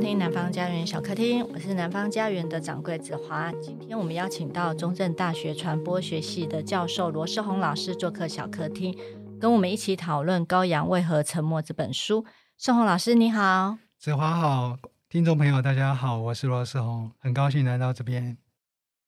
听南方家园小客厅，我是南方家园的掌柜子华。今天我们邀请到中正大学传播学系的教授罗世宏老师做客小客厅，跟我们一起讨论《羔羊为何沉默》这本书。世宏老师你好，子华好，听众朋友大家好，我是罗世宏，很高兴来到这边。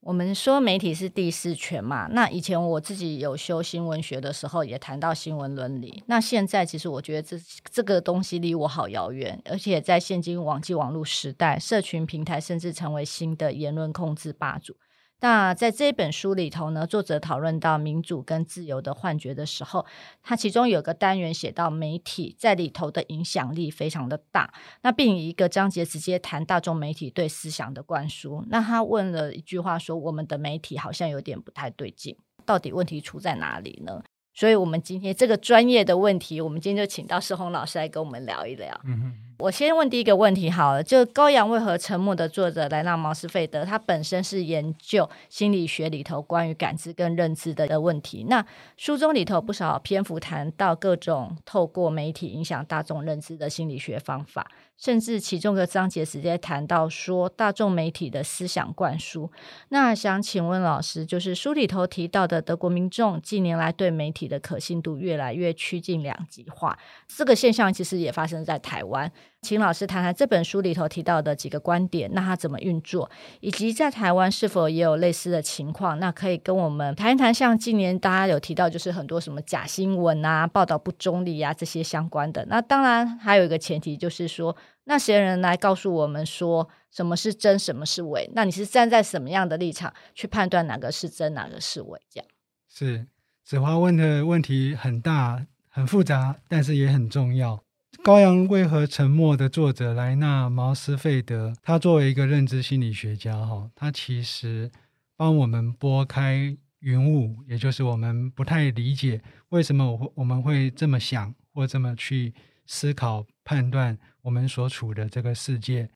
我们说媒体是第四权嘛，那以前我自己有修新闻学的时候，也谈到新闻伦理。那现在其实我觉得这这个东西离我好遥远，而且在现今网际网络时代，社群平台甚至成为新的言论控制霸主。那在这本书里头呢，作者讨论到民主跟自由的幻觉的时候，他其中有个单元写到媒体在里头的影响力非常的大，那并以一个章节直接谈大众媒体对思想的灌输。那他问了一句话说：“我们的媒体好像有点不太对劲，到底问题出在哪里呢？”所以，我们今天这个专业的问题，我们今天就请到世宏老师来跟我们聊一聊。嗯哼。我先问第一个问题好了，就《羔羊为何沉默》的作者莱纳毛斯费德，他本身是研究心理学里头关于感知跟认知的的问题。那书中里头不少篇幅谈到各种透过媒体影响大众认知的心理学方法。甚至其中的章节直接谈到说大众媒体的思想灌输。那想请问老师，就是书里头提到的德国民众近年来对媒体的可信度越来越趋近两极化，这个现象其实也发生在台湾。请老师谈谈这本书里头提到的几个观点，那它怎么运作，以及在台湾是否也有类似的情况？那可以跟我们谈一谈，像近年大家有提到，就是很多什么假新闻啊、报道不中立啊这些相关的。那当然还有一个前提就是说。那些人来告诉我们说什么是真，什么是伪？那你是站在什么样的立场去判断哪个是真，哪个是伪？这样是子华问的问题很大、很复杂，但是也很重要。《羔羊为何沉默》的作者莱纳毛斯费德，他作为一个认知心理学家，哈，他其实帮我们拨开云雾，也就是我们不太理解为什么我会我们会这么想或这么去思考判断。我们所处的这个世界，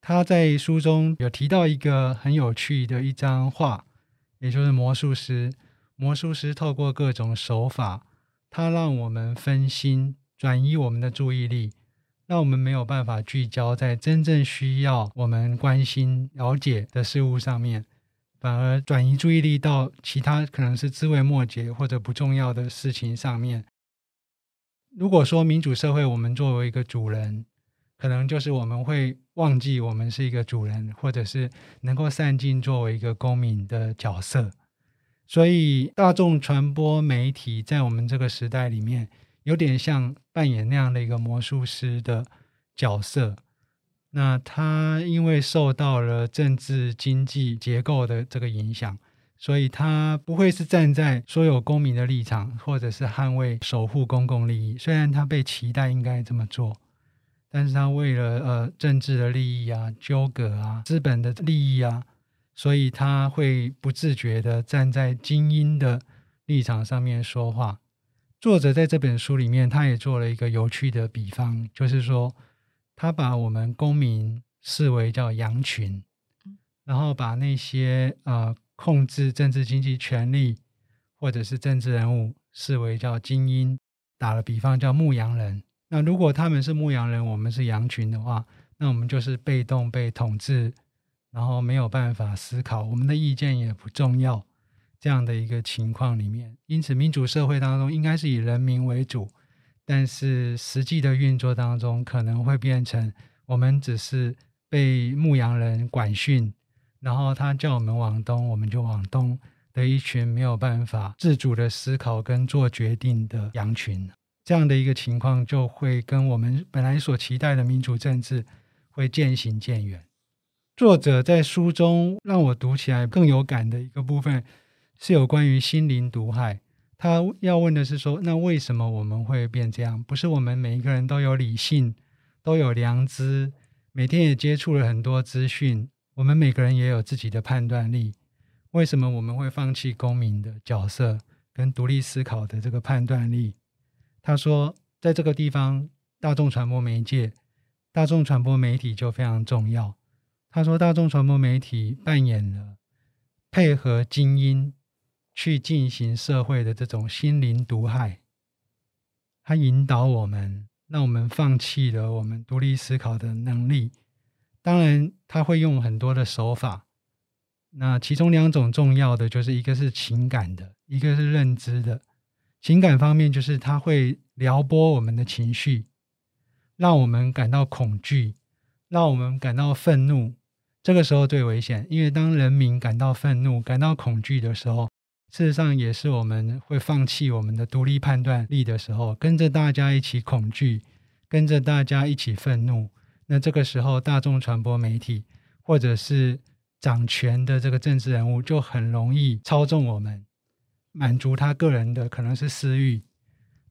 他在书中有提到一个很有趣的一张画，也就是魔术师。魔术师透过各种手法，他让我们分心，转移我们的注意力，让我们没有办法聚焦在真正需要我们关心、了解的事物上面，反而转移注意力到其他可能是枝微末节或者不重要的事情上面。如果说民主社会，我们作为一个主人，可能就是我们会忘记我们是一个主人，或者是能够善尽作为一个公民的角色。所以，大众传播媒体在我们这个时代里面，有点像扮演那样的一个魔术师的角色。那他因为受到了政治经济结构的这个影响，所以他不会是站在所有公民的立场，或者是捍卫、守护公共利益。虽然他被期待应该这么做。但是他为了呃政治的利益啊、纠葛啊、资本的利益啊，所以他会不自觉地站在精英的立场上面说话。作者在这本书里面，他也做了一个有趣的比方，就是说他把我们公民视为叫羊群，然后把那些呃控制政治经济权力或者是政治人物视为叫精英。打了比方叫牧羊人。那如果他们是牧羊人，我们是羊群的话，那我们就是被动被统治，然后没有办法思考，我们的意见也不重要，这样的一个情况里面。因此，民主社会当中应该是以人民为主，但是实际的运作当中可能会变成我们只是被牧羊人管训，然后他叫我们往东，我们就往东的一群没有办法自主的思考跟做决定的羊群。这样的一个情况，就会跟我们本来所期待的民主政治会渐行渐远。作者在书中让我读起来更有感的一个部分，是有关于心灵毒害。他要问的是说，那为什么我们会变这样？不是我们每一个人都有理性，都有良知，每天也接触了很多资讯，我们每个人也有自己的判断力。为什么我们会放弃公民的角色跟独立思考的这个判断力？他说，在这个地方，大众传播媒介、大众传播媒体就非常重要。他说，大众传播媒体扮演了配合精英去进行社会的这种心灵毒害，他引导我们，让我们放弃了我们独立思考的能力，当然，他会用很多的手法。那其中两种重要的，就是一个是情感的，一个是认知的。情感方面，就是他会撩拨我们的情绪，让我们感到恐惧，让我们感到愤怒。这个时候最危险，因为当人民感到愤怒、感到恐惧的时候，事实上也是我们会放弃我们的独立判断力的时候，跟着大家一起恐惧，跟着大家一起愤怒。那这个时候，大众传播媒体或者是掌权的这个政治人物，就很容易操纵我们，满足他个人的可能是私欲。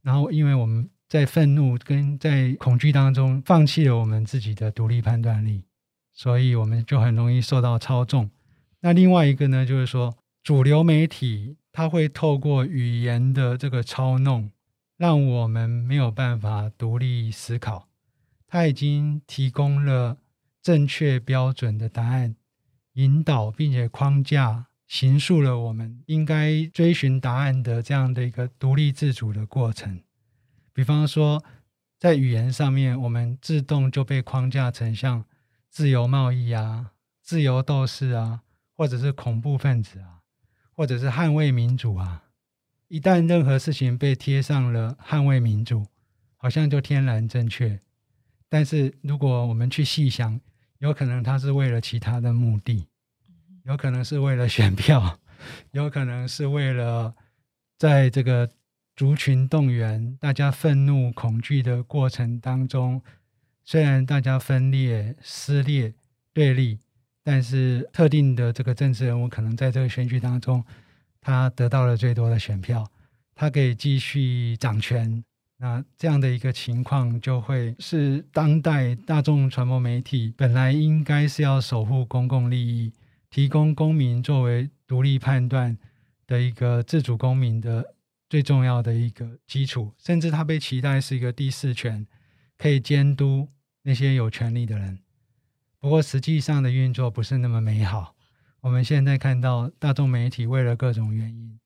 然后，因为我们在愤怒跟在恐惧当中放弃了我们自己的独立判断力，所以我们就很容易受到操纵。那另外一个呢，就是说，主流媒体它会透过语言的这个操弄，让我们没有办法独立思考。它已经提供了正确标准的答案，引导并且框架、形塑了我们应该追寻答案的这样的一个独立自主的过程。比方说，在语言上面，我们自动就被框架成像自由贸易啊、自由斗士啊，或者是恐怖分子啊，或者是捍卫民主啊。一旦任何事情被贴上了捍卫民主，好像就天然正确。但是，如果我们去细想，有可能他是为了其他的目的，有可能是为了选票，有可能是为了在这个族群动员、大家愤怒、恐惧的过程当中，虽然大家分裂、撕裂、对立，但是特定的这个政治人物可能在这个选举当中，他得到了最多的选票，他可以继续掌权。那这样的一个情况，就会是当代大众传播媒体本来应该是要守护公共利益，提供公民作为独立判断的一个自主公民的最重要的一个基础，甚至它被期待是一个第四权，可以监督那些有权力的人。不过实际上的运作不是那么美好。我们现在看到大众媒体为了各种原因，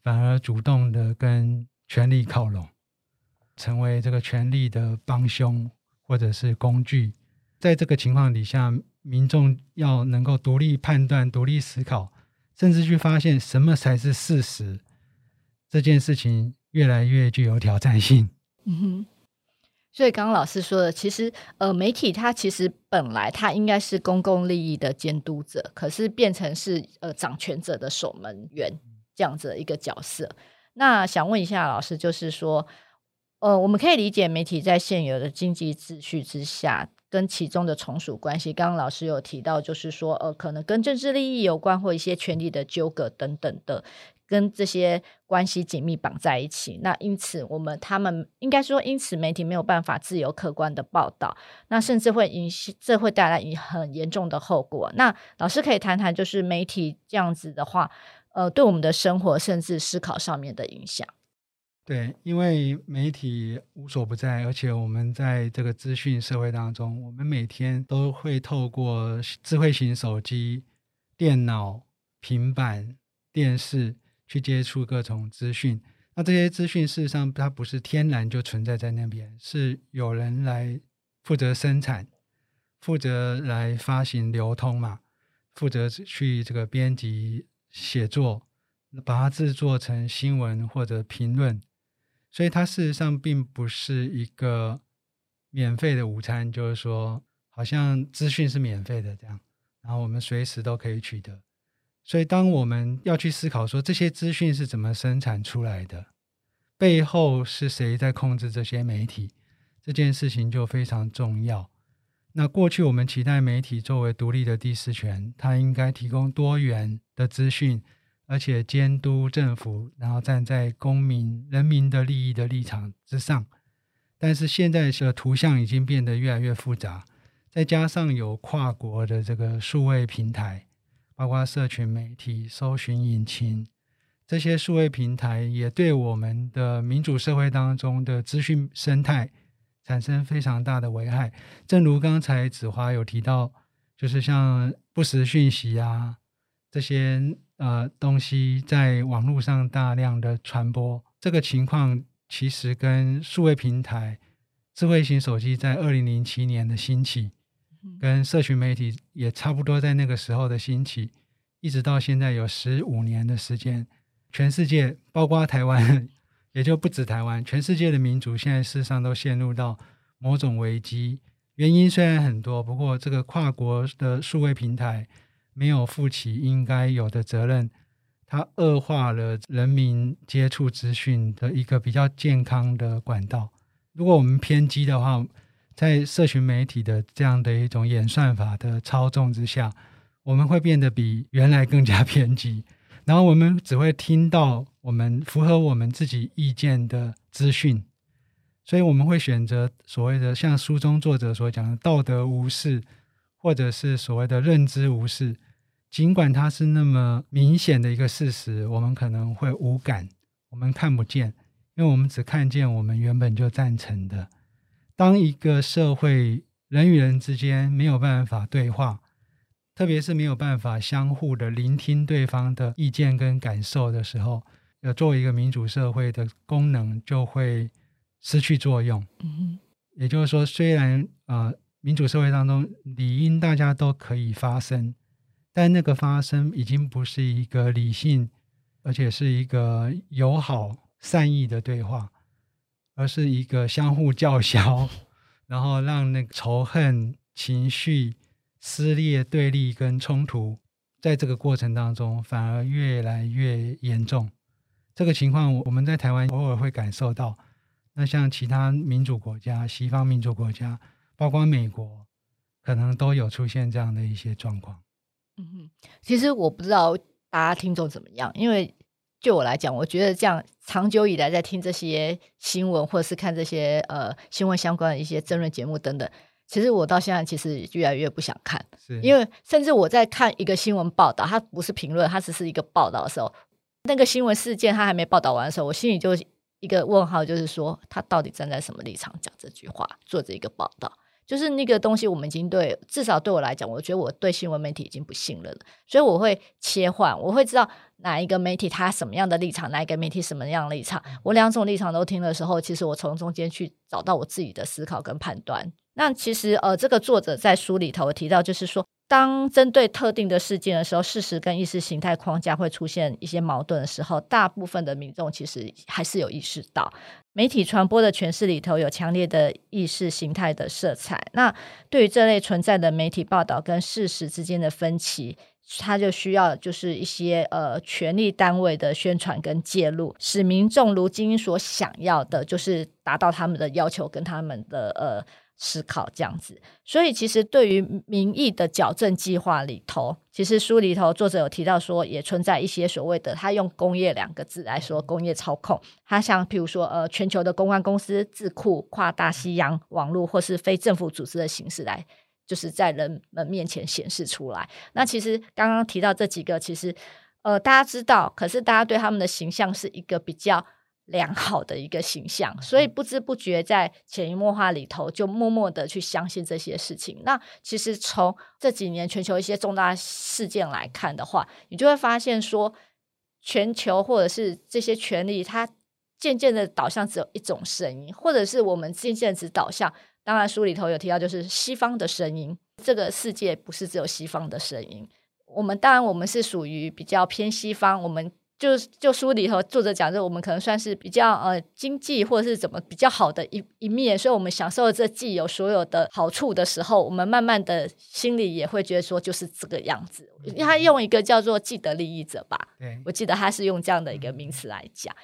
反而主动的跟权力靠拢。成为这个权力的帮凶或者是工具，在这个情况底下，民众要能够独立判断、独立思考，甚至去发现什么才是事实，这件事情越来越具有挑战性。嗯哼，所以刚刚老师说的，其实呃，媒体它其实本来它应该是公共利益的监督者，可是变成是呃掌权者的守门员这样子一个角色。那想问一下老师，就是说。呃，我们可以理解媒体在现有的经济秩序之下，跟其中的从属关系。刚刚老师有提到，就是说，呃，可能跟政治利益有关，或一些权力的纠葛等等的，跟这些关系紧密绑在一起。那因此，我们他们应该说，因此媒体没有办法自由客观的报道，那甚至会引这会带来很严重的后果。那老师可以谈谈，就是媒体这样子的话，呃，对我们的生活甚至思考上面的影响。对，因为媒体无所不在，而且我们在这个资讯社会当中，我们每天都会透过智慧型手机、电脑、平板、电视去接触各种资讯。那这些资讯事实上它不是天然就存在在那边，是有人来负责生产、负责来发行、流通嘛，负责去这个编辑、写作，把它制作成新闻或者评论。所以它事实上并不是一个免费的午餐，就是说，好像资讯是免费的这样，然后我们随时都可以取得。所以当我们要去思考说这些资讯是怎么生产出来的，背后是谁在控制这些媒体，这件事情就非常重要。那过去我们期待媒体作为独立的第四权，它应该提供多元的资讯。而且监督政府，然后站在公民、人民的利益的立场之上。但是现在的图像已经变得越来越复杂，再加上有跨国的这个数位平台，包括社群媒体、搜寻引擎，这些数位平台也对我们的民主社会当中的资讯生态产生非常大的危害。正如刚才子华有提到，就是像不实讯息啊这些。呃，东西在网络上大量的传播，这个情况其实跟数位平台、智慧型手机在二零零七年的兴起跟社群媒体也差不多在那个时候的兴起，一直到现在有十五年的时间，全世界包括台湾，也就不止台湾，全世界的民主现在事实上都陷入到某种危机。原因虽然很多，不过这个跨国的数位平台没有负起应该有的责任，它恶化了人民接触资讯的一个比较健康的管道。如果我们偏激的话，在社群媒体的这样的一种演算法的操纵之下，我们会变得比原来更加偏激，然后我们只会听到我们符合我们自己意见的资讯。所以我们会选择所谓的像书中作者所讲的道德无视，或者是所谓的认知无视。尽管它是那么明显的一个事实，我们可能会无感，我们看不见，因为我们只看见我们原本就赞成的。当一个社会人与人之间没有办法对话，特别是没有办法相互的聆听对方的意见跟感受的时候，要作为一个民主社会的功能就会。失去作用，嗯，也就是说，虽然啊、呃，民主社会当中理应大家都可以发声，但那个发声已经不是一个理性，而且是一个友好善意的对话，而是一个相互叫嚣，然后让那个仇恨情绪撕裂、对立跟冲突，在这个过程当中反而越来越严重。这个情况，我们在台湾偶尔会感受到。那像其他民主国家、西方民主国家，包括美国，可能都有出现这样的一些状况。嗯哼，其实我不知道大家听众怎么样，因为就我来讲，我觉得这样长久以来在听这些新闻，或者是看这些呃新闻相关的一些争论节目等等，其实我到现在其实越来越不想看，是因为甚至我在看一个新闻报道，它不是评论，它只是一个报道的时候，那个新闻事件它还没报道完的时候，我心里就。一个问号，就是说他到底站在什么立场讲这句话，做这一个报道，就是那个东西，我们已经对，至少对我来讲，我觉得我对新闻媒体已经不信任了，所以我会切换，我会知道哪一个媒体他什么样的立场，哪一个媒体什么样的立场，我两种立场都听的时候，其实我从中间去找到我自己的思考跟判断。那其实呃，这个作者在书里头提到，就是说。当针对特定的事件的时候，事实跟意识形态框架会出现一些矛盾的时候，大部分的民众其实还是有意识到，媒体传播的诠释里头有强烈的意识形态的色彩。那对于这类存在的媒体报道跟事实之间的分歧，它就需要就是一些呃权力单位的宣传跟介入，使民众如今所想要的，就是达到他们的要求跟他们的呃。思考这样子，所以其实对于民意的矫正计划里头，其实书里头作者有提到说，也存在一些所谓的他用“工业”两个字来说，工业操控。他像譬如说，呃，全球的公关公司智库、跨大西洋网络或是非政府组织的形式来，就是在人们面前显示出来。那其实刚刚提到这几个，其实呃大家知道，可是大家对他们的形象是一个比较。良好的一个形象，所以不知不觉在潜移默化里头，就默默的去相信这些事情。那其实从这几年全球一些重大事件来看的话，你就会发现说，全球或者是这些权利，它渐渐的导向只有一种声音，或者是我们渐渐只导向。当然，书里头有提到，就是西方的声音。这个世界不是只有西方的声音。我们当然，我们是属于比较偏西方，我们。就就书里头作者讲，就我们可能算是比较呃经济或者是怎么比较好的一一面，所以我们享受了这既有所有的好处的时候，我们慢慢的心里也会觉得说就是这个样子。因为他用一个叫做既得利益者吧，我记得他是用这样的一个名词来讲。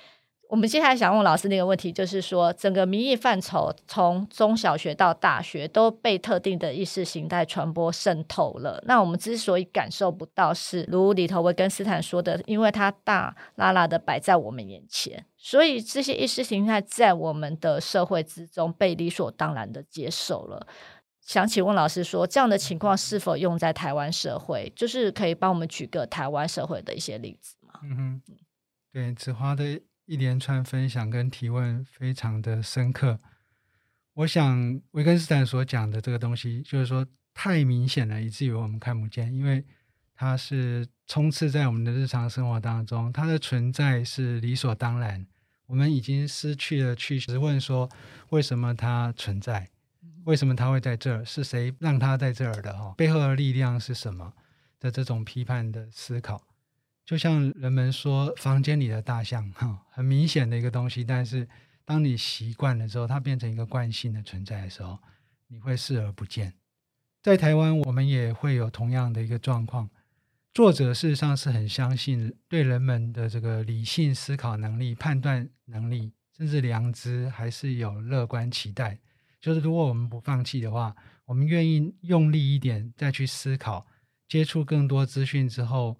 我们接下来想问老师那个问题，就是说，整个民意范畴从中小学到大学都被特定的意识形态传播渗透了。那我们之所以感受不到，是如里头维根斯坦说的，因为它大剌剌的摆在我们眼前，所以这些意识形态在我们的社会之中被理所当然的接受了。想请问老师说，这样的情况是否用在台湾社会？就是可以帮我们举个台湾社会的一些例子吗？嗯哼，对，子华的。一连串分享跟提问非常的深刻，我想维根斯坦所讲的这个东西，就是说太明显了，以至于我们看不见，因为它是充斥在我们的日常生活当中，它的存在是理所当然，我们已经失去了去质问说为什么它存在，为什么它会在这儿？是谁让它在这儿的？哈，背后的力量是什么？的这种批判的思考，就像人们说房间里的大象，哈，很明显的一个东西，但是当你习惯了之后，它变成一个惯性的存在的时候，你会视而不见。在台湾，我们也会有同样的一个状况。作者事实上是很相信对人们的这个理性思考能力、判断能力，甚至良知，还是有乐观期待。就是如果我们不放弃的话，我们愿意用力一点再去思考，接触更多资讯之后，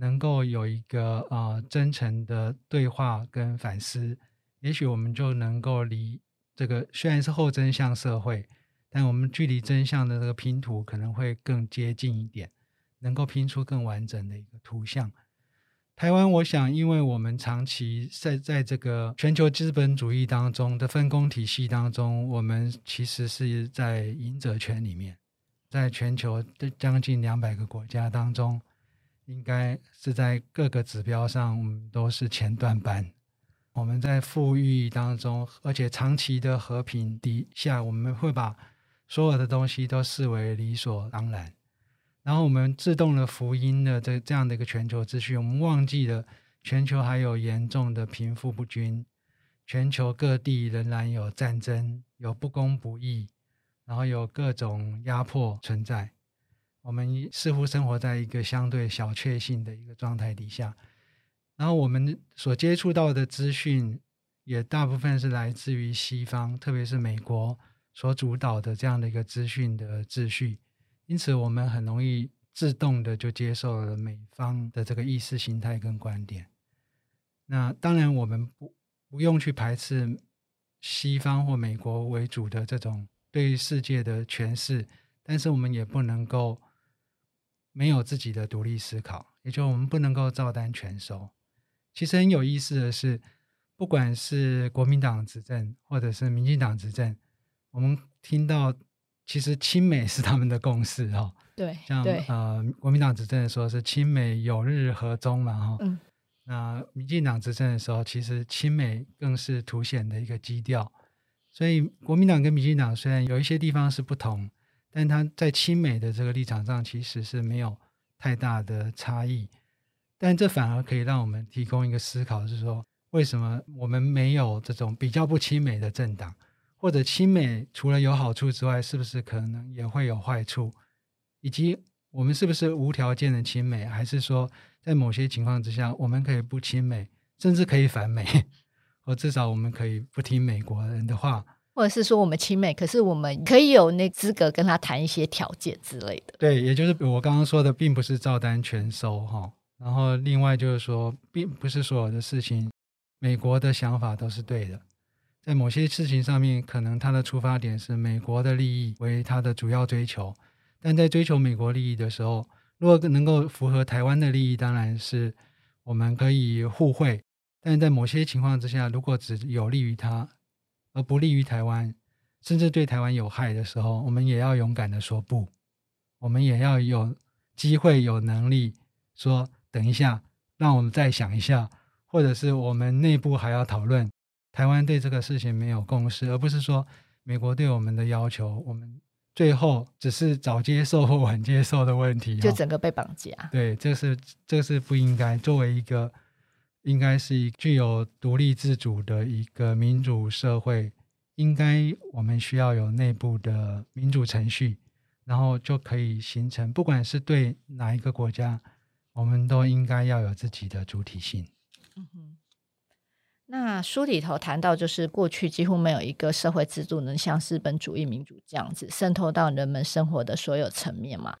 能够有一个呃真诚的对话跟反思，也许我们就能够离这个虽然是后真相社会，但我们距离真相的这个拼图可能会更接近一点。能够拼出更完整的一个图像。台湾，我想，因为我们长期在在这个全球资本主义当中的分工体系当中，我们其实是在赢者圈里面，在全球的将近两百个国家当中，应该是在各个指标上，我们都是前段班。我们在富裕当中，而且长期的和平底下，我们会把所有的东西都视为理所当然。然后我们自动的福音的这这样的一个全球秩序，我们忘记了全球还有严重的贫富不均，全球各地仍然有战争、有不公不义，然后有各种压迫存在。我们似乎生活在一个相对小确幸的一个状态底下，然后我们所接触到的资讯也大部分是来自于西方，特别是美国所主导的这样的一个资讯的秩序。因此，我们很容易自动的就接受了美方的这个意识形态跟观点。那当然，我们不不用去排斥西方或美国为主的这种对于世界的诠释，但是我们也不能够没有自己的独立思考，也就我们不能够照单全收。其实很有意思的是，不管是国民党执政或者是民进党执政，我们听到。其实亲美是他们的共识哈，对，像对呃国民党执政的时候是亲美有日和中嘛哈，嗯，那民进党执政的时候，其实亲美更是凸显的一个基调。所以国民党跟民进党虽然有一些地方是不同，但他在亲美的这个立场上其实是没有太大的差异。但这反而可以让我们提供一个思考，是说为什么我们没有这种比较不亲美的政党？或者亲美除了有好处之外，是不是可能也会有坏处？以及我们是不是无条件的亲美，还是说在某些情况之下，我们可以不亲美，甚至可以反美，或 至少我们可以不听美国人的话，或者是说我们亲美，可是我们可以有那资格跟他谈一些条件之类的。对，也就是我刚刚说的，并不是照单全收哈。然后另外就是说，并不是所有的事情，美国的想法都是对的。在某些事情上面，可能他的出发点是美国的利益为他的主要追求，但在追求美国利益的时候，如果能够符合台湾的利益，当然是我们可以互惠。但在某些情况之下，如果只有利于他而不利于台湾，甚至对台湾有害的时候，我们也要勇敢的说不，我们也要有机会、有能力说等一下，让我们再想一下，或者是我们内部还要讨论。台湾对这个事情没有共识，而不是说美国对我们的要求，我们最后只是早接受或晚接受的问题，就整个被绑架。对，这是这是不应该。作为一个应该是一具有独立自主的一个民主社会，应该我们需要有内部的民主程序，然后就可以形成，不管是对哪一个国家，我们都应该要有自己的主体性。嗯哼。那书里头谈到，就是过去几乎没有一个社会制度能像资本主义民主这样子渗透到人们生活的所有层面嘛，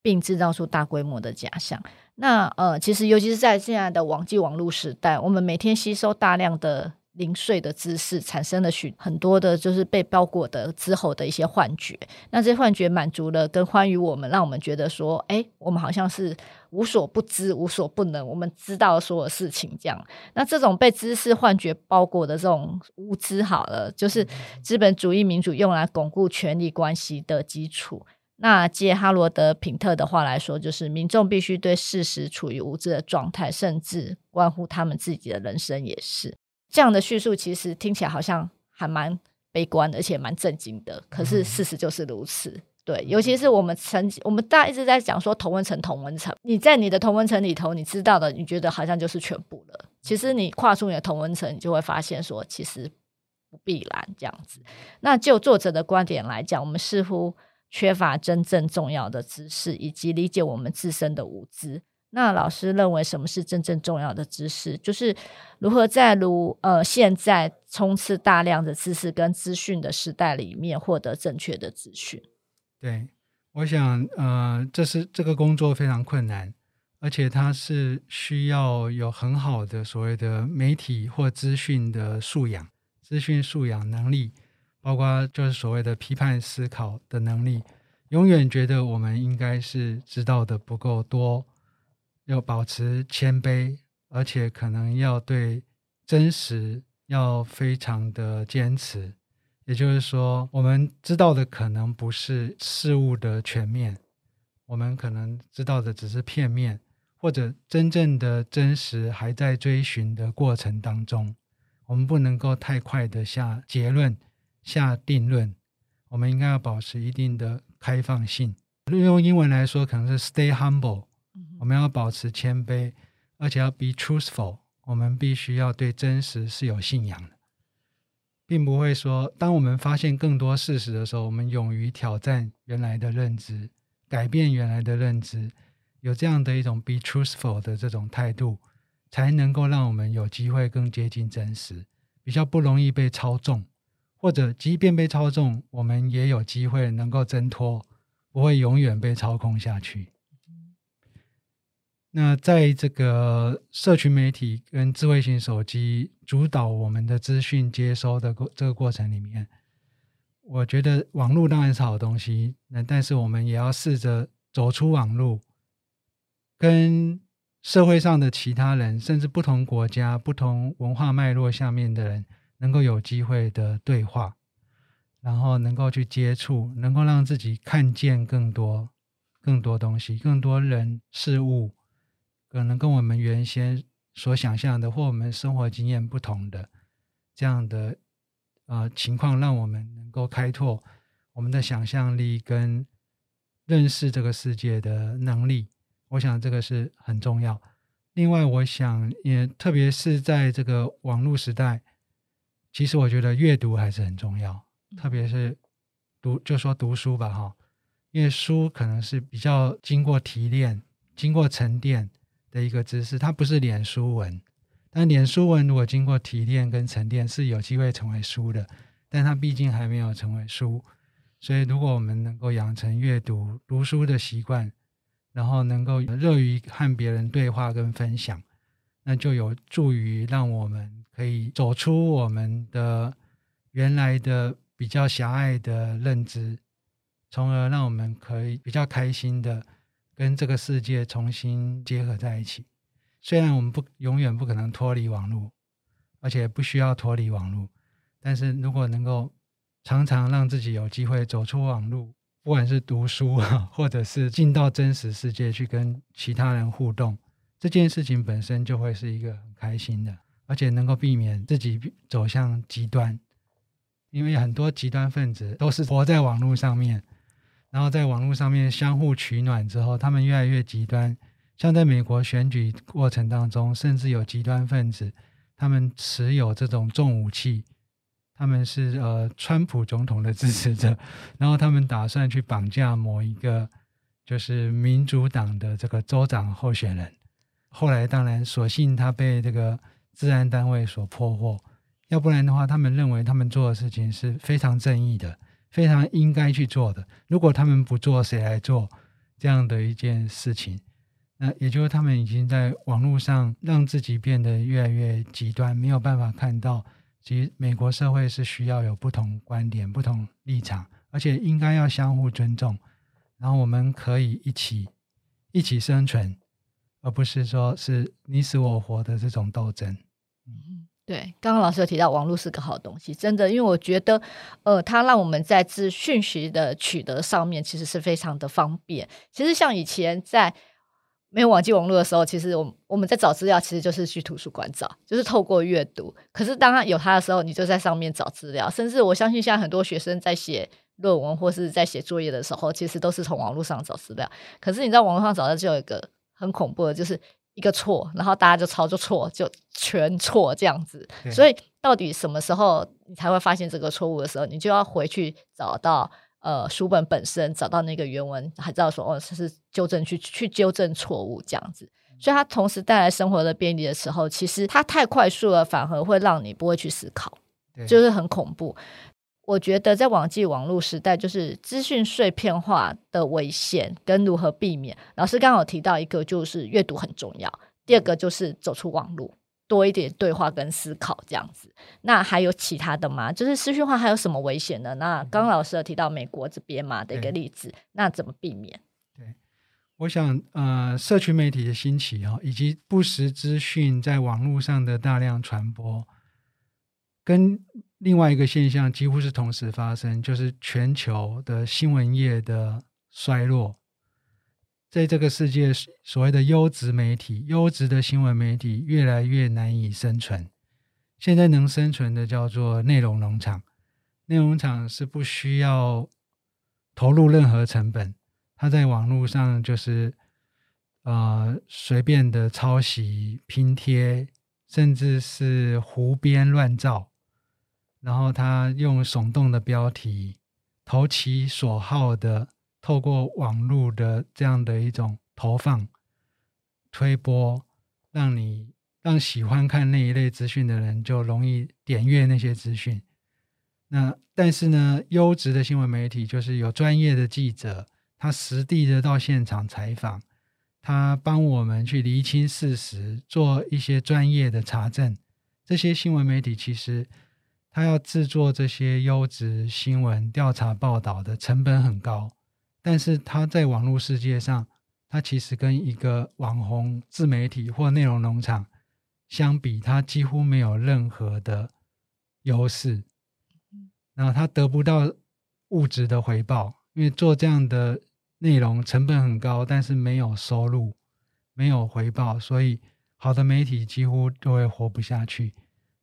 并制造出大规模的假象。那呃，其实尤其是在现在的网际网络时代，我们每天吸收大量的。零碎的知识产生了许很多的，就是被包裹的之后的一些幻觉。那这些幻觉满足了跟欢愉我们，让我们觉得说，哎，我们好像是无所不知、无所不能，我们知道所有事情这样。那这种被知识幻觉包裹的这种无知，好了，就是资本主义民主用来巩固权力关系的基础。那借哈罗德·品特的话来说，就是民众必须对事实处于无知的状态，甚至关乎他们自己的人生也是。这样的叙述其实听起来好像还蛮悲观，而且蛮震惊的。可是事实就是如此。嗯、对，尤其是我们曾经，我们大家一直在讲说同文层，同文层。你在你的同文层里头，你知道的，你觉得好像就是全部了。其实你跨出你的同文层，你就会发现说，其实不必然这样子。那就作者的观点来讲，我们似乎缺乏真正重要的知识，以及理解我们自身的无知。那老师认为什么是真正重要的知识？就是如何在如呃现在充斥大量的知识跟资讯的时代里面获得正确的资讯。对，我想呃，这是这个工作非常困难，而且它是需要有很好的所谓的媒体或资讯的素养、资讯素养能力，包括就是所谓的批判思考的能力。永远觉得我们应该是知道的不够多。要保持谦卑，而且可能要对真实要非常的坚持。也就是说，我们知道的可能不是事物的全面，我们可能知道的只是片面，或者真正的真实还在追寻的过程当中。我们不能够太快的下结论、下定论。我们应该要保持一定的开放性。用英文来说，可能是 “stay humble”。我们要保持谦卑，而且要 be truthful。我们必须要对真实是有信仰的，并不会说，当我们发现更多事实的时候，我们勇于挑战原来的认知，改变原来的认知，有这样的一种 be truthful 的这种态度，才能够让我们有机会更接近真实，比较不容易被操纵，或者即便被操纵，我们也有机会能够挣脱，不会永远被操控下去。那在这个社群媒体跟智慧型手机主导我们的资讯接收的过这个过程里面，我觉得网络当然是好东西，那但是我们也要试着走出网络，跟社会上的其他人，甚至不同国家、不同文化脉络下面的人，能够有机会的对话，然后能够去接触，能够让自己看见更多、更多东西，更多人事物。可能跟我们原先所想象的或我们生活经验不同的这样的呃情况，让我们能够开拓我们的想象力跟认识这个世界的能力。我想这个是很重要。另外，我想也特别是在这个网络时代，其实我觉得阅读还是很重要，特别是读就说读书吧哈，因为书可能是比较经过提炼、经过沉淀。的一个知识，它不是脸书文，但脸书文如果经过提炼跟沉淀，是有机会成为书的，但它毕竟还没有成为书，所以如果我们能够养成阅读读书的习惯，然后能够乐于和别人对话跟分享，那就有助于让我们可以走出我们的原来的比较狭隘的认知，从而让我们可以比较开心的。跟这个世界重新结合在一起，虽然我们不永远不可能脱离网络，而且不需要脱离网络，但是如果能够常常让自己有机会走出网络，不管是读书啊，或者是进到真实世界去跟其他人互动，这件事情本身就会是一个很开心的，而且能够避免自己走向极端，因为很多极端分子都是活在网络上面。然后在网络上面相互取暖之后，他们越来越极端。像在美国选举过程当中，甚至有极端分子，他们持有这种重武器，他们是呃川普总统的支持者，然后他们打算去绑架某一个就是民主党的这个州长候选人。后来当然所幸他被这个治安单位所破获，要不然的话，他们认为他们做的事情是非常正义的。非常应该去做的。如果他们不做，谁来做这样的一件事情？那也就是他们已经在网络上让自己变得越来越极端，没有办法看到，其实美国社会是需要有不同观点、不同立场，而且应该要相互尊重，然后我们可以一起一起生存，而不是说是你死我活的这种斗争。嗯。对，刚刚老师有提到网络是个好东西，真的，因为我觉得，呃，它让我们在资讯息的取得上面其实是非常的方便。其实像以前在没有网际网络的时候，其实我我们在找资料，其实就是去图书馆找，就是透过阅读。可是当有他的时候，你就在上面找资料。甚至我相信，现在很多学生在写论文或是在写作业的时候，其实都是从网络上找资料。可是你在网络上找到，就有一个很恐怖的，就是一个错，然后大家就操作错，就全错这样子。所以到底什么时候你才会发现这个错误的时候，你就要回去找到。呃，书本本身找到那个原文，还知道说哦，这是纠正去去纠正错误这样子，所以它同时带来生活的便利的时候，其实它太快速了，反而会让你不会去思考，就是很恐怖。我觉得在网际网络时代，就是资讯碎片化的危险跟如何避免。老师刚好提到一个，就是阅读很重要；第二个就是走出网络。多一点对话跟思考这样子，那还有其他的吗？就是资讯化还有什么危险呢？那刚刚老师有提到美国这边嘛的一个例子，那怎么避免？对，我想呃，社群媒体的兴起啊，以及不实资讯在网络上的大量传播，跟另外一个现象几乎是同时发生，就是全球的新闻业的衰落。在这个世界，所谓的优质媒体、优质的新闻媒体越来越难以生存。现在能生存的叫做内容农场。内容农场是不需要投入任何成本，它在网络上就是呃随便的抄袭、拼贴，甚至是胡编乱造，然后他用耸动的标题，投其所好的。透过网络的这样的一种投放、推播，让你让喜欢看那一类资讯的人就容易点阅那些资讯。那但是呢，优质的新闻媒体就是有专业的记者，他实地的到现场采访，他帮我们去厘清事实，做一些专业的查证。这些新闻媒体其实他要制作这些优质新闻调查报道的成本很高。但是他在网络世界上，他其实跟一个网红自媒体或内容农场相比，他几乎没有任何的优势。然后他得不到物质的回报，因为做这样的内容成本很高，但是没有收入，没有回报，所以好的媒体几乎都会活不下去。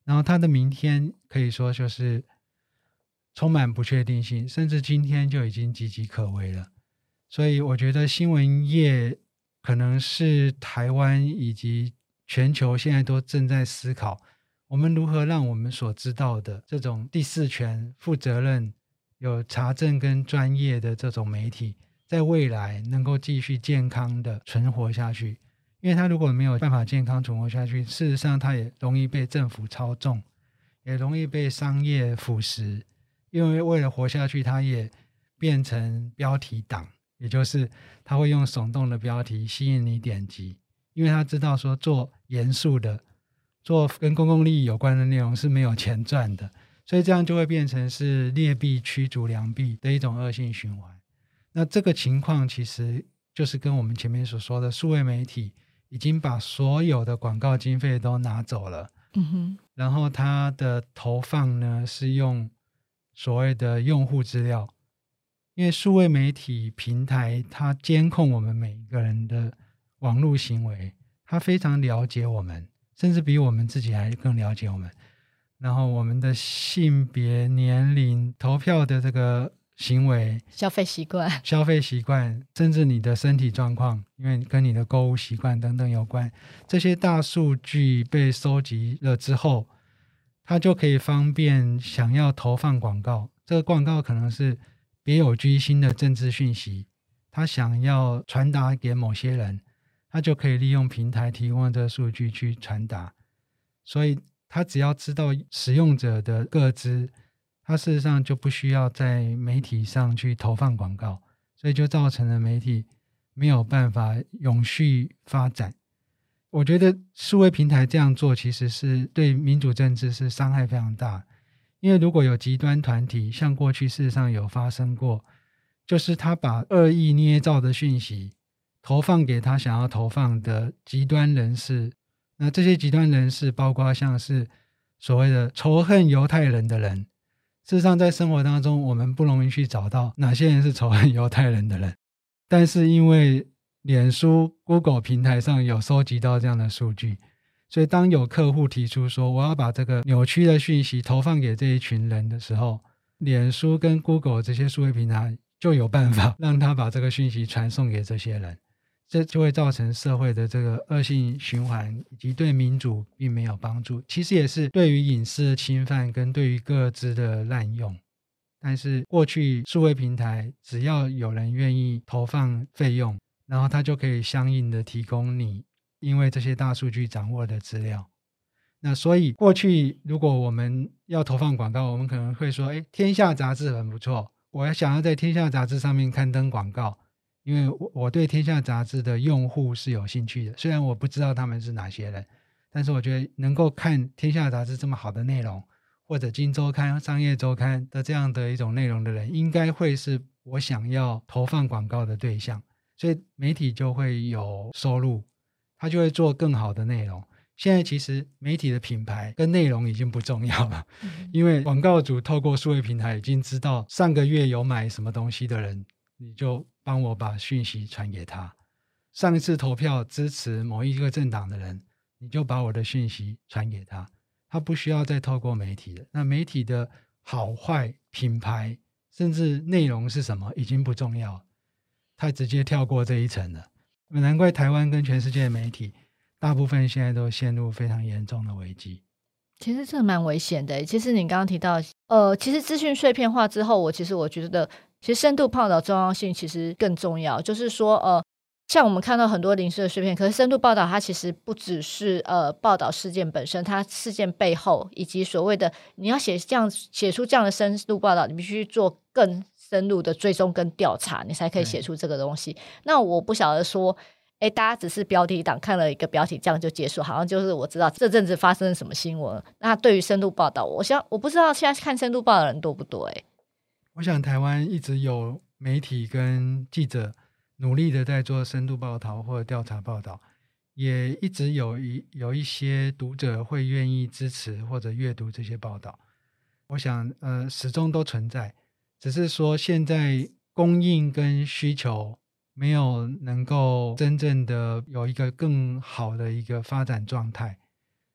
然后他的明天可以说就是充满不确定性，甚至今天就已经岌岌可危了。所以我觉得新闻业可能是台湾以及全球现在都正在思考，我们如何让我们所知道的这种第四权、负责任、有查证跟专业的这种媒体，在未来能够继续健康的存活下去。因为他如果没有办法健康存活下去，事实上他也容易被政府操纵，也容易被商业腐蚀。因为为了活下去，他也变成标题党。也就是他会用耸动的标题吸引你点击，因为他知道说做严肃的、做跟公共利益有关的内容是没有钱赚的，所以这样就会变成是劣币驱逐良币的一种恶性循环。那这个情况其实就是跟我们前面所说的数位媒体已经把所有的广告经费都拿走了，嗯哼，然后它的投放呢是用所谓的用户资料。因为数位媒体平台，它监控我们每一个人的网络行为，它非常了解我们，甚至比我们自己还更了解我们。然后我们的性别、年龄、投票的这个行为、消费习惯、消费习惯，甚至你的身体状况，因为跟你的购物习惯等等有关，这些大数据被收集了之后，它就可以方便想要投放广告。这个广告可能是。别有居心的政治讯息，他想要传达给某些人，他就可以利用平台提供的数据去传达。所以，他只要知道使用者的个资，他事实上就不需要在媒体上去投放广告，所以就造成了媒体没有办法永续发展。我觉得数位平台这样做，其实是对民主政治是伤害非常大。因为如果有极端团体，像过去事实上有发生过，就是他把恶意捏造的讯息投放给他想要投放的极端人士，那这些极端人士包括像是所谓的仇恨犹太人的人，事实上在生活当中我们不容易去找到哪些人是仇恨犹太人的人，但是因为脸书、Google 平台上有收集到这样的数据，所以当有客户提出说我要把这个扭曲的讯息投放给这一群人的时候，脸书跟 Google 这些数位平台就有办法 让他把这个讯息传送给这些人，这就会造成社会的这个恶性循环，以及对民主并没有帮助。其实也是对于隐私的侵犯跟对于个资的滥用。但是过去数位平台只要有人愿意投放费用，然后他就可以相应的提供你，因为这些大数据掌握的资料。那所以过去如果我们要投放广告，我们可能会说：“哎，天下杂志很不错，我想要在天下杂志上面刊登广告，因为我我对天下杂志的用户是有兴趣的。虽然我不知道他们是哪些人，但是我觉得能够看天下杂志这么好的内容，或者金周刊、商业周刊的这样的一种内容的人，应该会是我想要投放广告的对象。”所以媒体就会有收入，他就会做更好的内容。现在其实媒体的品牌跟内容已经不重要了，因为广告主透过数位平台已经知道上个月有买什么东西的人，你就帮我把讯息传给他；上一次投票支持某一个政党的人，你就把我的讯息传给他。他不需要再透过媒体了。那媒体的好坏、品牌甚至内容是什么，已经不重要。他直接跳过这一层了，难怪台湾跟全世界的媒体大部分现在都陷入非常严重的危机。其实这蛮危险的。其实你刚刚提到，呃，其实资讯碎片化之后，我其实我觉得，其实深度报道重要性其实更重要。就是说，呃，像我们看到很多零碎的碎片，可是深度报道它其实不只是呃报道事件本身，它事件背后以及所谓的你要写这样写出这样的深度报道，你必须做更。深入的追踪跟调查，你才可以写出这个东西。那我不晓得说，哎，大家只是标题党看了一个标题，这样就结束，好像就是我知道这阵子发生了什么新闻。那对于深度报道，我想我不知道现在看深度报道的人多不多？哎，我想台湾一直有媒体跟记者努力的在做深度报道或者调查报道，也一直有一有一些读者会愿意支持或者阅读这些报道。我想，呃，始终都存在。只是说，现在供应跟需求没有能够真正的有一个更好的一个发展状态，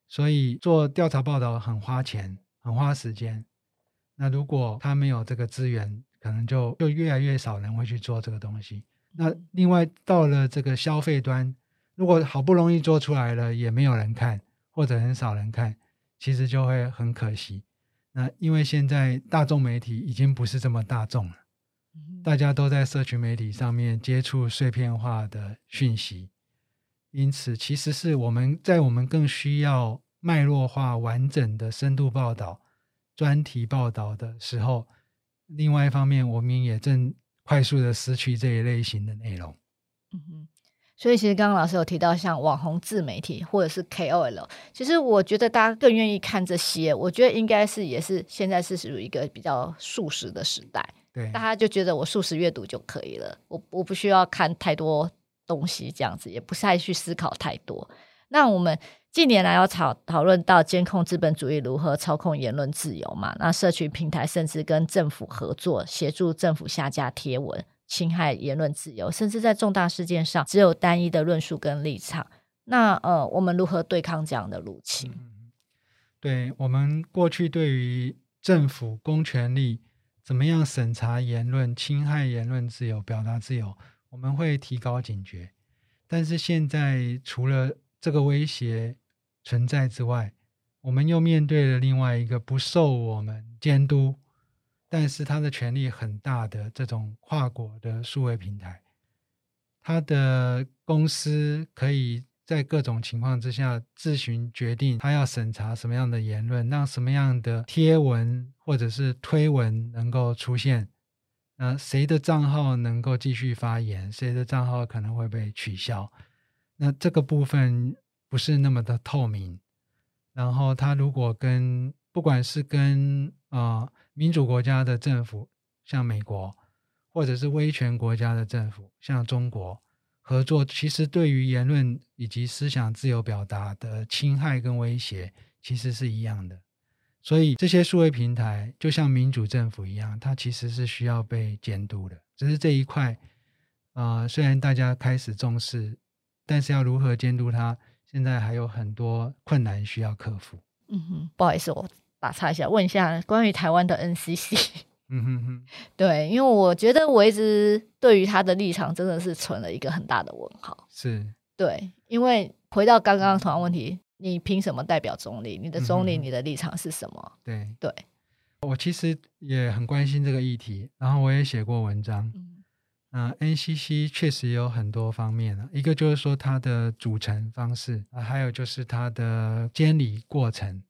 所以做调查报道很花钱，很花时间。那如果他没有这个资源，可能就就越来越少人会去做这个东西。那另外到了这个消费端，如果好不容易做出来了，也没有人看，或者很少人看，其实就会很可惜。那因为现在大众媒体已经不是这么大众了，大家都在社群媒体上面接触碎片化的讯息，因此其实是我们在我们更需要脉络化、完整的深度报道、专题报道的时候，另外一方面，我们也正快速的失去这一类型的内容。嗯哼。所以，其实刚刚老师有提到像网红自媒体或者是 KOL，其实我觉得大家更愿意看这些。我觉得应该是也是现在是属于一个比较速食的时代，对，大家就觉得我速食阅读就可以了，我我不需要看太多东西，这样子也不太去思考太多。那我们近年来要讨讨论到监控资本主义如何操控言论自由嘛？那社群平台甚至跟政府合作，协助政府下架贴文。侵害言论自由，甚至在重大事件上只有单一的论述跟立场。那呃，我们如何对抗这样的入侵？嗯、对我们过去对于政府公权力怎么样审查言论、侵害言论自由、表达自由，我们会提高警觉。但是现在除了这个威胁存在之外，我们又面对了另外一个不受我们监督。但是他的权力很大的这种跨国的数位平台，他的公司可以在各种情况之下自行决定，他要审查什么样的言论，让什么样的贴文或者是推文能够出现，那谁的账号能够继续发言，谁的账号可能会被取消，那这个部分不是那么的透明。然后他如果跟不管是跟啊。呃民主国家的政府，像美国，或者是威权国家的政府，像中国，合作，其实对于言论以及思想自由表达的侵害跟威胁，其实是一样的。所以这些数位平台，就像民主政府一样，它其实是需要被监督的。只是这一块，啊、呃，虽然大家开始重视，但是要如何监督它，现在还有很多困难需要克服。嗯哼，不好意思，我打岔一下，问一下关于台湾的 NCC。嗯哼哼，对，因为我觉得我一直对于他的立场真的是存了一个很大的问号。是，对，因为回到刚刚同样问题，你凭什么代表中立？你的中立，你的立场是什么？嗯、对，对，我其实也很关心这个议题，然后我也写过文章。嗯，呃，NCC 确实有很多方面啊，一个就是说它的组成方式啊，还有就是它的监理过程。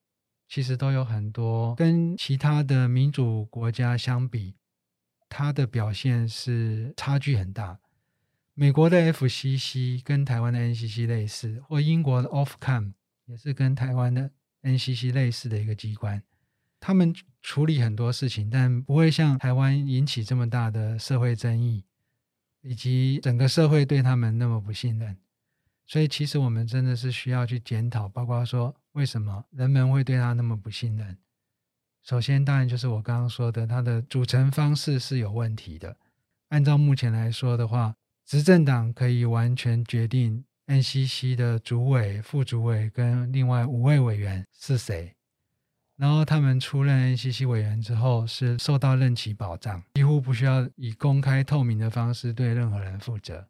其实都有很多跟其他的民主国家相比，它的表现是差距很大。美国的 FCC 跟台湾的 NCC 类似，或英国的 Ofcom 也是跟台湾的 NCC 类似的一个机关。他们处理很多事情，但不会像台湾引起这么大的社会争议，以及整个社会对他们那么不信任。所以，其实我们真的是需要去检讨，包括说为什么人们会对他那么不信任。首先，当然就是我刚刚说的，它的组成方式是有问题的。按照目前来说的话，执政党可以完全决定 NCC 的主委、副主委跟另外五位委员是谁，然后他们出任 NCC 委员之后是受到任期保障，几乎不需要以公开透明的方式对任何人负责。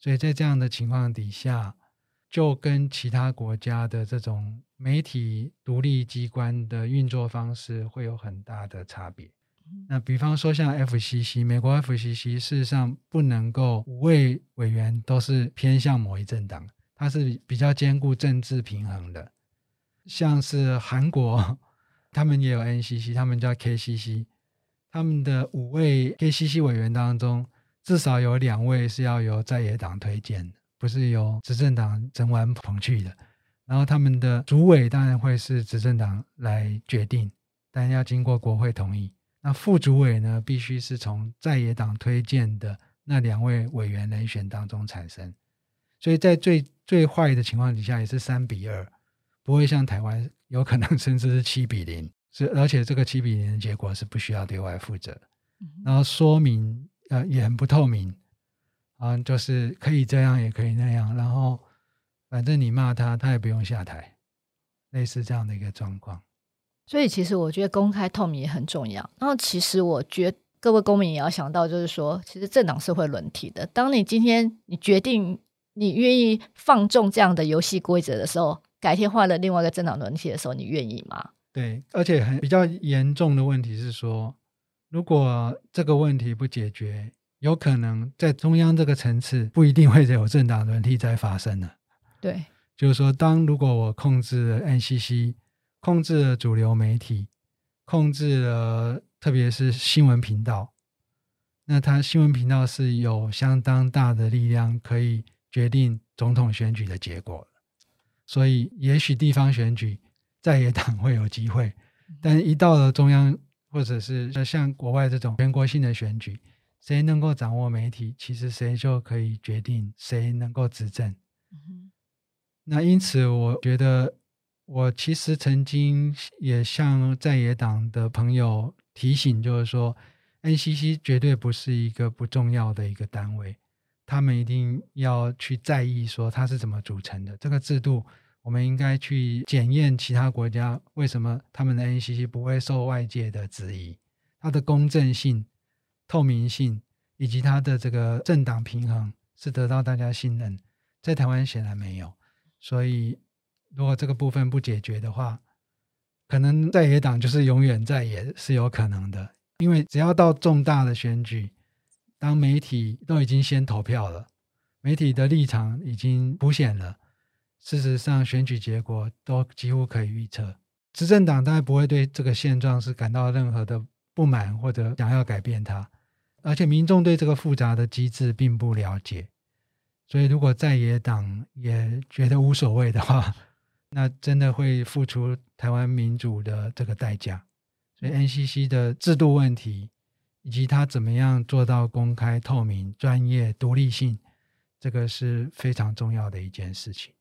所以在这样的情况底下，就跟其他国家的这种媒体独立机关的运作方式会有很大的差别。那比方说像 FCC，美国 FCC 事实上不能够五位委员都是偏向某一政党，它是比较兼顾政治平衡的。像是韩国，他们也有 NCC，他们叫 KCC，他们的五位 KCC 委员当中，至少有两位是要由在野党推荐，不是由执政党整碗捧去的。然后他们的主委当然会是执政党来决定，但要经过国会同意。那副主委呢，必须是从在野党推荐的那两位委员人选当中产生。所以在最最坏的情况底下，也是三比二，不会像台湾有可能甚至是七比零。是而且这个七比零的结果是不需要对外负责。然后说明。呃，也很不透明，啊，就是可以这样，也可以那样，然后反正你骂他，他也不用下台，类似这样的一个状况。所以其实我觉得公开透明也很重要。然后其实我觉得各位公民也要想到，就是说，其实政党是会轮替的。当你今天你决定你愿意放纵这样的游戏规则的时候，改天换了另外一个政党轮替的时候，你愿意吗？对，而且很比较严重的问题是说。如果这个问题不解决，有可能在中央这个层次不一定会有政党轮替再发生了。对，就是说，当如果我控制了 NCC，控制了主流媒体，控制了特别是新闻频道，那他新闻频道是有相当大的力量可以决定总统选举的结果。所以，也许地方选举在野党会有机会，但一到了中央。或者是像国外这种全国性的选举，谁能够掌握媒体，其实谁就可以决定谁能够执政。嗯。那因此，我觉得我其实曾经也向在野党的朋友提醒，就是说，NCC 绝对不是一个不重要的一个单位，他们一定要去在意说它是怎么组成的这个制度。我们应该去检验其他国家为什么他们的 NCC 不会受外界的质疑，它的公正性、透明性以及它的这个政党平衡是得到大家信任，在台湾显然没有。所以，如果这个部分不解决的话，可能在野党就是永远在野是有可能的。因为只要到重大的选举，当媒体都已经先投票了，媒体的立场已经凸显了。事实上，选举结果都几乎可以预测。执政党当然不会对这个现状是感到任何的不满或者想要改变它，而且民众对这个复杂的机制并不了解。所以，如果在野党也觉得无所谓的话，那真的会付出台湾民主的这个代价。所以，NCC 的制度问题以及它怎么样做到公开、透明、专业、独立性，这个是非常重要的一件事情。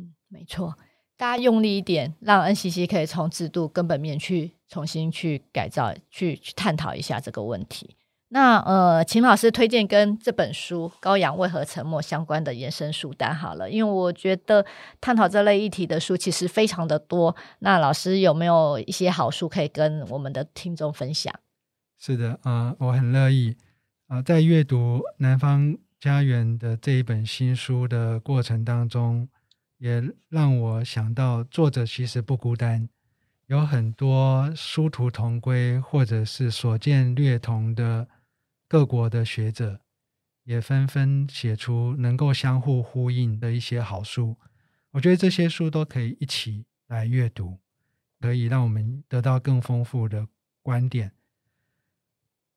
嗯，没错，大家用力一点，让 NCC 可以从制度根本面去重新去改造，去去探讨一下这个问题。那呃，秦老师推荐跟这本书《羔羊为何沉默》相关的延伸书单好了，因为我觉得探讨这类议题的书其实非常的多。那老师有没有一些好书可以跟我们的听众分享？是的，啊、我很乐意啊、在阅读南方家园的这一本新书的过程当中，也让我想到作者其实不孤单。有很多殊途同归，或者是所见略同的各国的学者，也纷纷写出能够相互呼应的一些好书。我觉得这些书都可以一起来阅读，可以让我们得到更丰富的观点。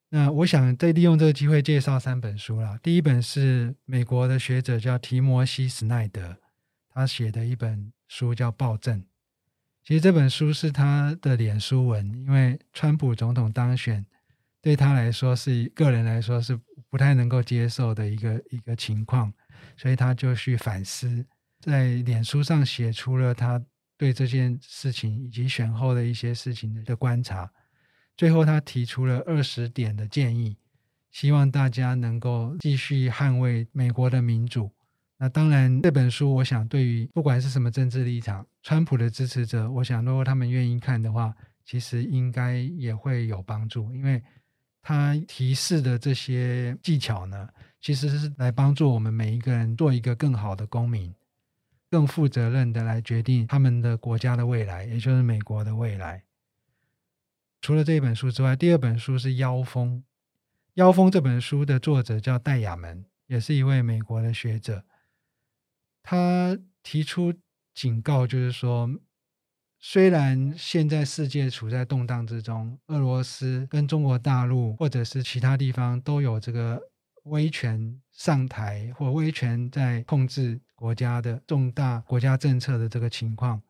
那我想再利用这个机会介绍三本书啦。第一本是美国的学者叫提摩西·史奈德，他写的一本书叫《暴政》。其实这本书是他的脸书文，因为川普总统当选，对他来说是个人来说是不太能够接受的一个一个情况，所以他就去反思，在脸书上写出了他对这件事情以及选后的一些事情的观察。最后，他提出了二十点的建议，希望大家能够继续捍卫美国的民主。那当然，这本书我想对于不管是什么政治立场，川普的支持者，我想如果他们愿意看的话，其实应该也会有帮助，因为他提示的这些技巧呢，其实是来帮助我们每一个人做一个更好的公民，更负责任的来决定他们的国家的未来，也就是美国的未来。除了这一本书之外，第二本书是《妖风》。《妖风》这本书的作者叫戴亚门，也是一位美国的学者。他提出警告，就是说，虽然现在世界处在动荡之中，俄罗斯跟中国大陆或者是其他地方都有这个威权上台或威权在控制国家的重大国家政策的这个情况，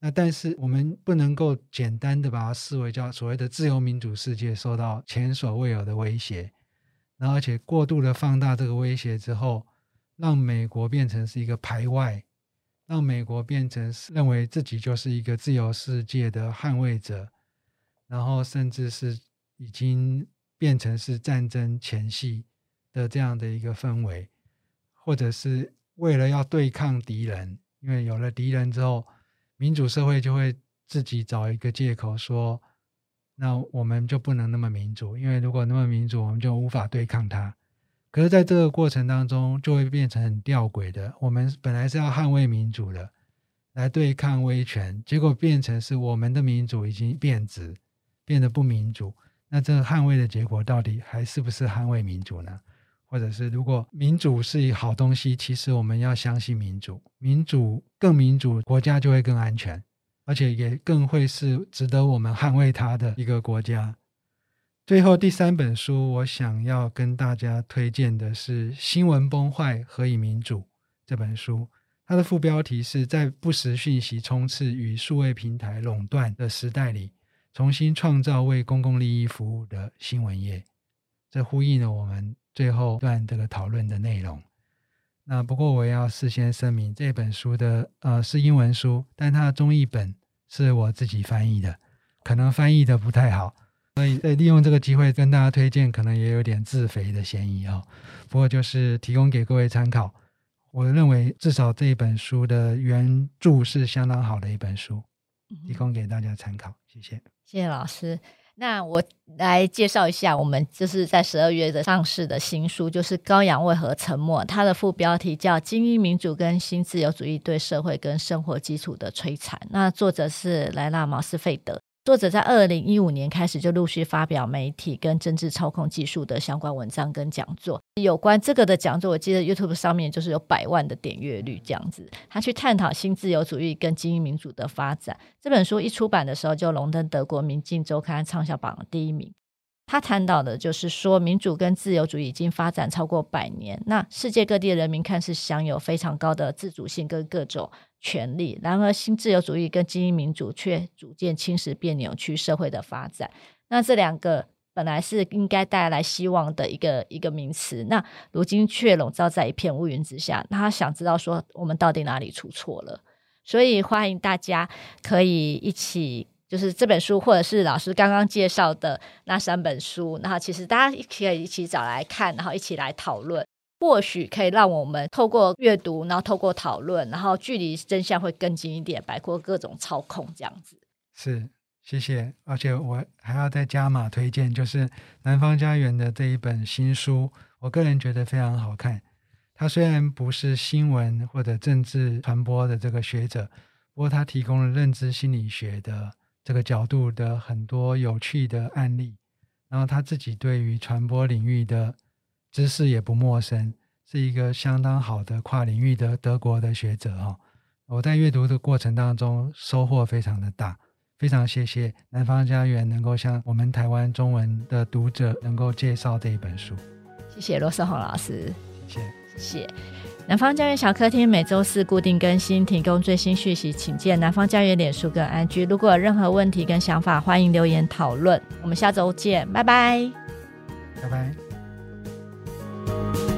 那但是我们不能够简单的把它视为叫所谓的自由民主世界受到前所未有的威胁，然后而且过度的放大这个威胁之后。让美国变成是一个排外，让美国变成是认为自己就是一个自由世界的捍卫者，然后甚至是已经变成是战争前夕的这样的一个氛围，或者是为了要对抗敌人，因为有了敌人之后，民主社会就会自己找一个借口说，那我们就不能那么民主，因为如果那么民主，我们就无法对抗它。可是，在这个过程当中，就会变成很吊诡的。我们本来是要捍卫民主的，来对抗威权，结果变成是我们的民主已经变质，变得不民主。那这个捍卫的结果，到底还是不是捍卫民主呢？或者是，如果民主是一好东西，其实我们要相信民主，民主更民主，国家就会更安全，而且也更会是值得我们捍卫它的一个国家。最后第三本书，我想要跟大家推荐的是《新闻崩坏，何以民主》这本书。它的副标题是在不实讯息充斥与数位平台垄断的时代里，重新创造为公共利益服务的新闻业。这呼应了我们最后段这个讨论的内容。那不过我要事先声明，这本书的呃是英文书，但它的中译本是我自己翻译的，可能翻译的不太好。所以，利用这个机会跟大家推荐，可能也有点自肥的嫌疑哦。不过，就是提供给各位参考。我认为，至少这本书的原著是相当好的一本书，提供给大家参考。谢谢，谢谢老师。那我来介绍一下，我们就是在十二月的上市的新书，就是《羔羊为何沉默》。它的副标题叫《精英民主跟新自由主义对社会跟生活基础的摧残》。那作者是莱纳·毛斯费德。作者在二零一五年开始就陆续发表媒体跟政治操控技术的相关文章跟讲座。有关这个的讲座，我记得 YouTube 上面就是有百万的点阅率这样子。他去探讨新自由主义跟精英民主的发展。这本书一出版的时候，就荣登德国《明镜周刊》畅销榜第一名。他谈到的就是说，民主跟自由主义已经发展超过百年，那世界各地的人民看似享有非常高的自主性跟各种权利，然而新自由主义跟精英民主却逐渐侵蚀并扭曲社会的发展。那这两个本来是应该带来希望的一个一个名词，那如今却笼罩在一片乌云之下。他想知道说，我们到底哪里出错了？所以欢迎大家可以一起。就是这本书，或者是老师刚刚介绍的那三本书，然后其实大家可以一起找来看，然后一起来讨论，或许可以让我们透过阅读，然后透过讨论，然后距离真相会更近一点，摆脱各种操控，这样子。是，谢谢。而且我还要再加码推荐，就是南方家园的这一本新书，我个人觉得非常好看。他虽然不是新闻或者政治传播的这个学者，不过他提供了认知心理学的。这个角度的很多有趣的案例，然后他自己对于传播领域的知识也不陌生，是一个相当好的跨领域的德国的学者哈。我在阅读的过程当中收获非常的大，非常谢谢南方家园能够向我们台湾中文的读者能够介绍这一本书。谢谢罗世宏老师，谢谢，谢谢。南方家园小客厅每周四固定更新，提供最新讯息，请见南方家园脸书跟 IG。如果有任何问题跟想法，欢迎留言讨论。我们下周见，拜拜，拜拜。you